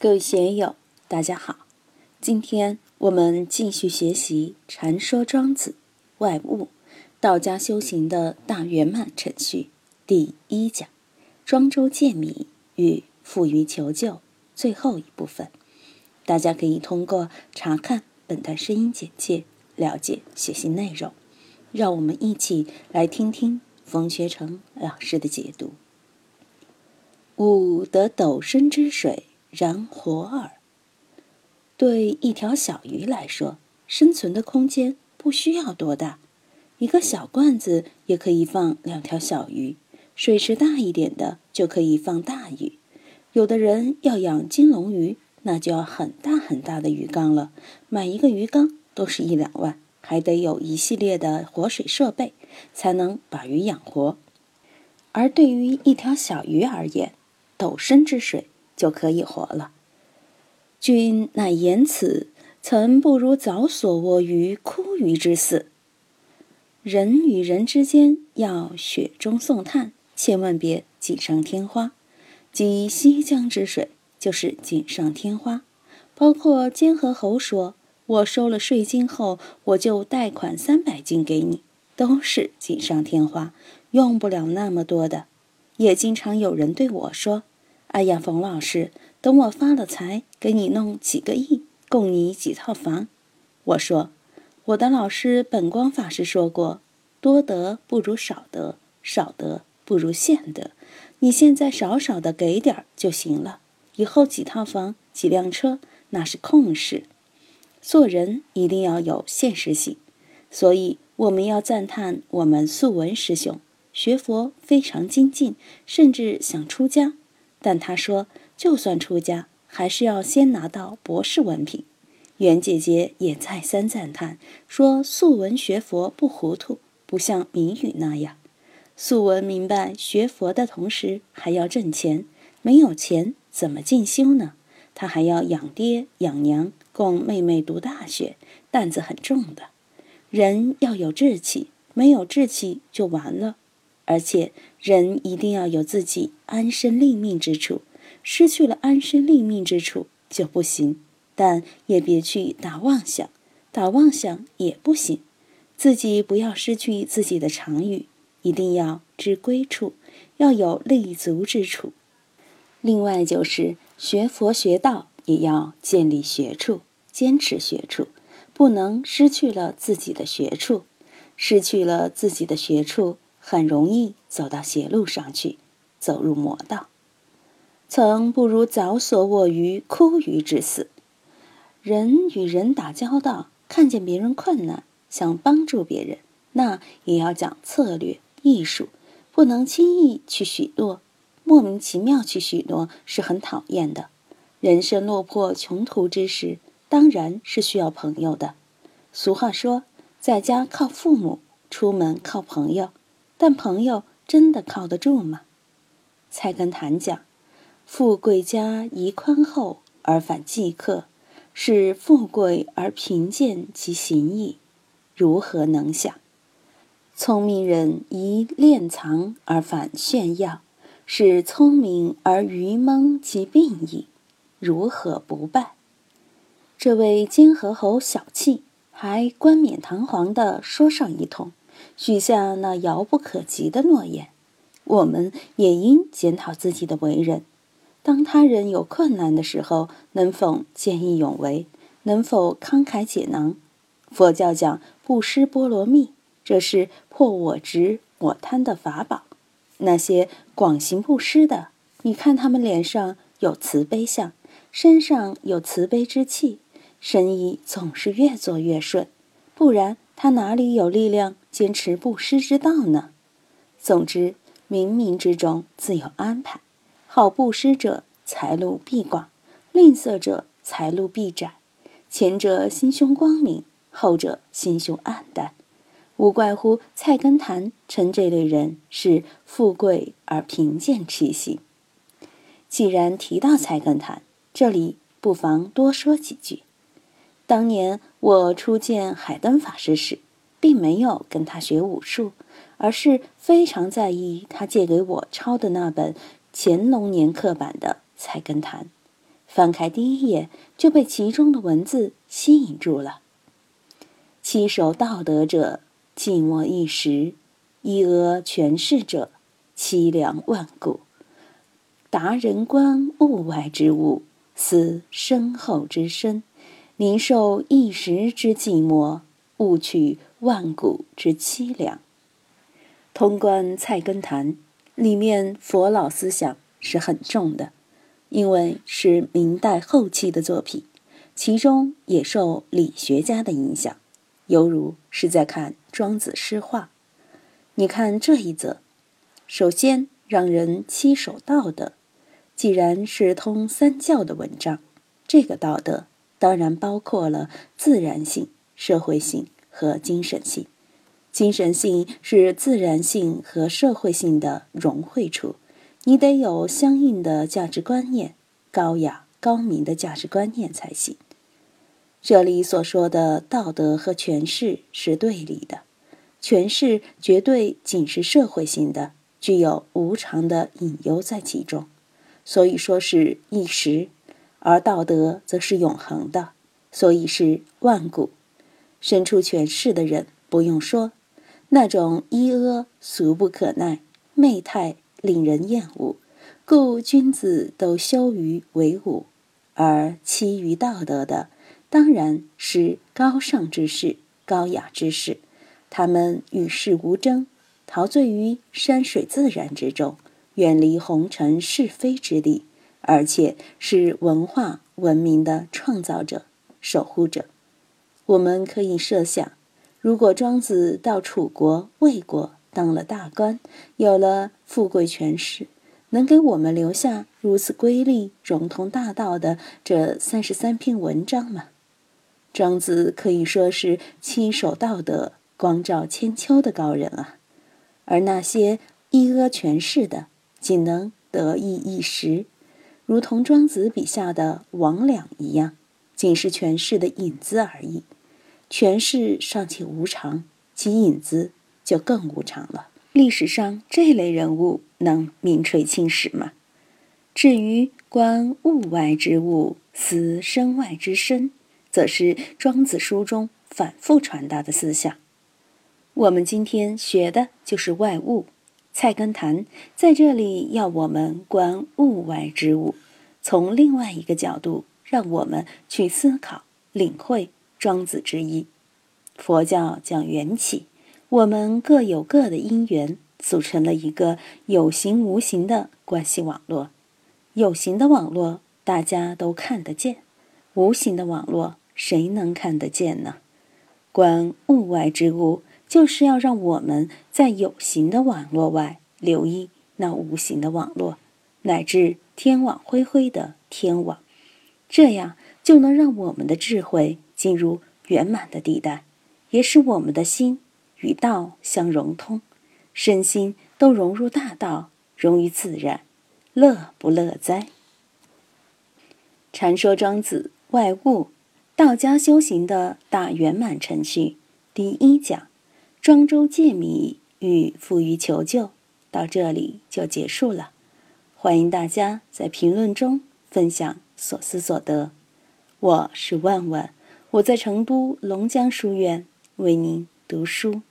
各位学友，大家好。今天我们继续学习《禅说庄子外物道家修行的大圆满程序》第一讲“庄周见米与富于求救”最后一部分。大家可以通过查看本段声音简介了解学习内容。让我们一起来听听冯学成老师的解读：“吾得斗深之水。”然活耳。对一条小鱼来说，生存的空间不需要多大，一个小罐子也可以放两条小鱼。水池大一点的就可以放大鱼。有的人要养金龙鱼，那就要很大很大的鱼缸了，买一个鱼缸都是一两万，还得有一系列的活水设备，才能把鱼养活。而对于一条小鱼而言，斗深之水。就可以活了。君乃言此，曾不如早所卧于枯鱼之肆。人与人之间要雪中送炭，千万别锦上添花。即西江之水就是锦上添花。包括监和侯说：“我收了税金后，我就贷款三百斤给你，都是锦上添花，用不了那么多的。”也经常有人对我说。哎呀，冯老师，等我发了财，给你弄几个亿，供你几套房。我说，我的老师本光法师说过，多得不如少得，少得不如现得。你现在少少的给点就行了，以后几套房、几辆车那是空事。做人一定要有现实性，所以我们要赞叹我们素文师兄学佛非常精进，甚至想出家。但他说，就算出家，还是要先拿到博士文凭。袁姐姐也再三赞叹，说素文学佛不糊涂，不像谜语那样。素文明白，学佛的同时还要挣钱，没有钱怎么进修呢？他还要养爹养娘，供妹妹读大学，担子很重的。人要有志气，没有志气就完了。而且，人一定要有自己安身立命之处，失去了安身立命之处就不行。但也别去打妄想，打妄想也不行。自己不要失去自己的常语，一定要知归处，要有立足之处。另外，就是学佛学道也要建立学处，坚持学处，不能失去了自己的学处，失去了自己的学处。很容易走到邪路上去，走入魔道。曾不如早所卧于枯鱼之死。人与人打交道，看见别人困难，想帮助别人，那也要讲策略、艺术，不能轻易去许诺，莫名其妙去许诺是很讨厌的。人生落魄穷途之时，当然是需要朋友的。俗话说，在家靠父母，出门靠朋友。但朋友真的靠得住吗？菜根谭讲：“富贵家宜宽厚而反忌客，是富贵而贫贱其行矣，如何能想？聪明人宜敛藏而反炫耀，是聪明而愚蒙其病矣，如何不败？”这位监和侯小气，还冠冕堂皇的说上一通。许下那遥不可及的诺言，我们也应检讨自己的为人。当他人有困难的时候，能否见义勇为？能否慷慨解囊？佛教讲布施波罗蜜，这是破我执我贪的法宝。那些广行布施的，你看他们脸上有慈悲相，身上有慈悲之气，生意总是越做越顺。不然他哪里有力量？坚持布施之道呢？总之，冥冥之中自有安排。好布施者，财路必广；吝啬者，财路必窄。前者心胸光明，后者心胸暗淡。无怪乎菜根谭称这类人是富贵而贫贱其行。既然提到菜根谭，这里不妨多说几句。当年我初见海灯法师时。并没有跟他学武术，而是非常在意他借给我抄的那本乾隆年刻版的《菜根谭》。翻开第一页，就被其中的文字吸引住了。七守道德者，寂寞一时；一阿权势者，凄凉万古。达人观物外之物，思身后之身。宁受一时之寂寞，勿取万古之凄凉。通关菜根谭里面佛老思想是很重的。因为是明代后期的作品，其中也受理学家的影响，犹如是在看庄子诗画。你看这一则，首先让人七守道德。既然是通三教的文章，这个道德当然包括了自然性、社会性和精神性。精神性是自然性和社会性的融汇处。你得有相应的价值观念，高雅高明的价值观念才行。这里所说的道德和权势是对立的，权势绝对仅是社会性的，具有无常的隐忧在其中，所以说是一时；而道德则是永恒的，所以是万古。身处权势的人不用说，那种一阿俗不可耐，媚态。令人厌恶，故君子都羞于为伍，而其余道德的，当然是高尚之士、高雅之士。他们与世无争，陶醉于山水自然之中，远离红尘是非之地，而且是文化文明的创造者、守护者。我们可以设想，如果庄子到楚国、魏国。当了大官，有了富贵权势，能给我们留下如此瑰丽、融通大道的这三十三篇文章吗？庄子可以说是亲守道德、光照千秋的高人啊。而那些一阿权势的，仅能得意一时，如同庄子笔下的王两一样，仅是权势的影子而已。权势尚且无常，其影子。就更无常了。历史上这类人物能名垂青史吗？至于观物外之物，思身外之身，则是庄子书中反复传达的思想。我们今天学的就是外物。菜根谭在这里要我们观物外之物，从另外一个角度让我们去思考、领会庄子之意。佛教讲缘起。我们各有各的因缘，组成了一个有形无形的关系网络。有形的网络大家都看得见，无形的网络谁能看得见呢？观物外之物，就是要让我们在有形的网络外留意那无形的网络，乃至天网恢恢的天网，这样就能让我们的智慧进入圆满的地带，也使我们的心。与道相融通，身心都融入大道，融于自然，乐不乐哉？禅说庄子外物，道家修行的大圆满程序，第一讲，庄周借米与富于求救，到这里就结束了。欢迎大家在评论中分享所思所得。我是万万，我在成都龙江书院为您读书。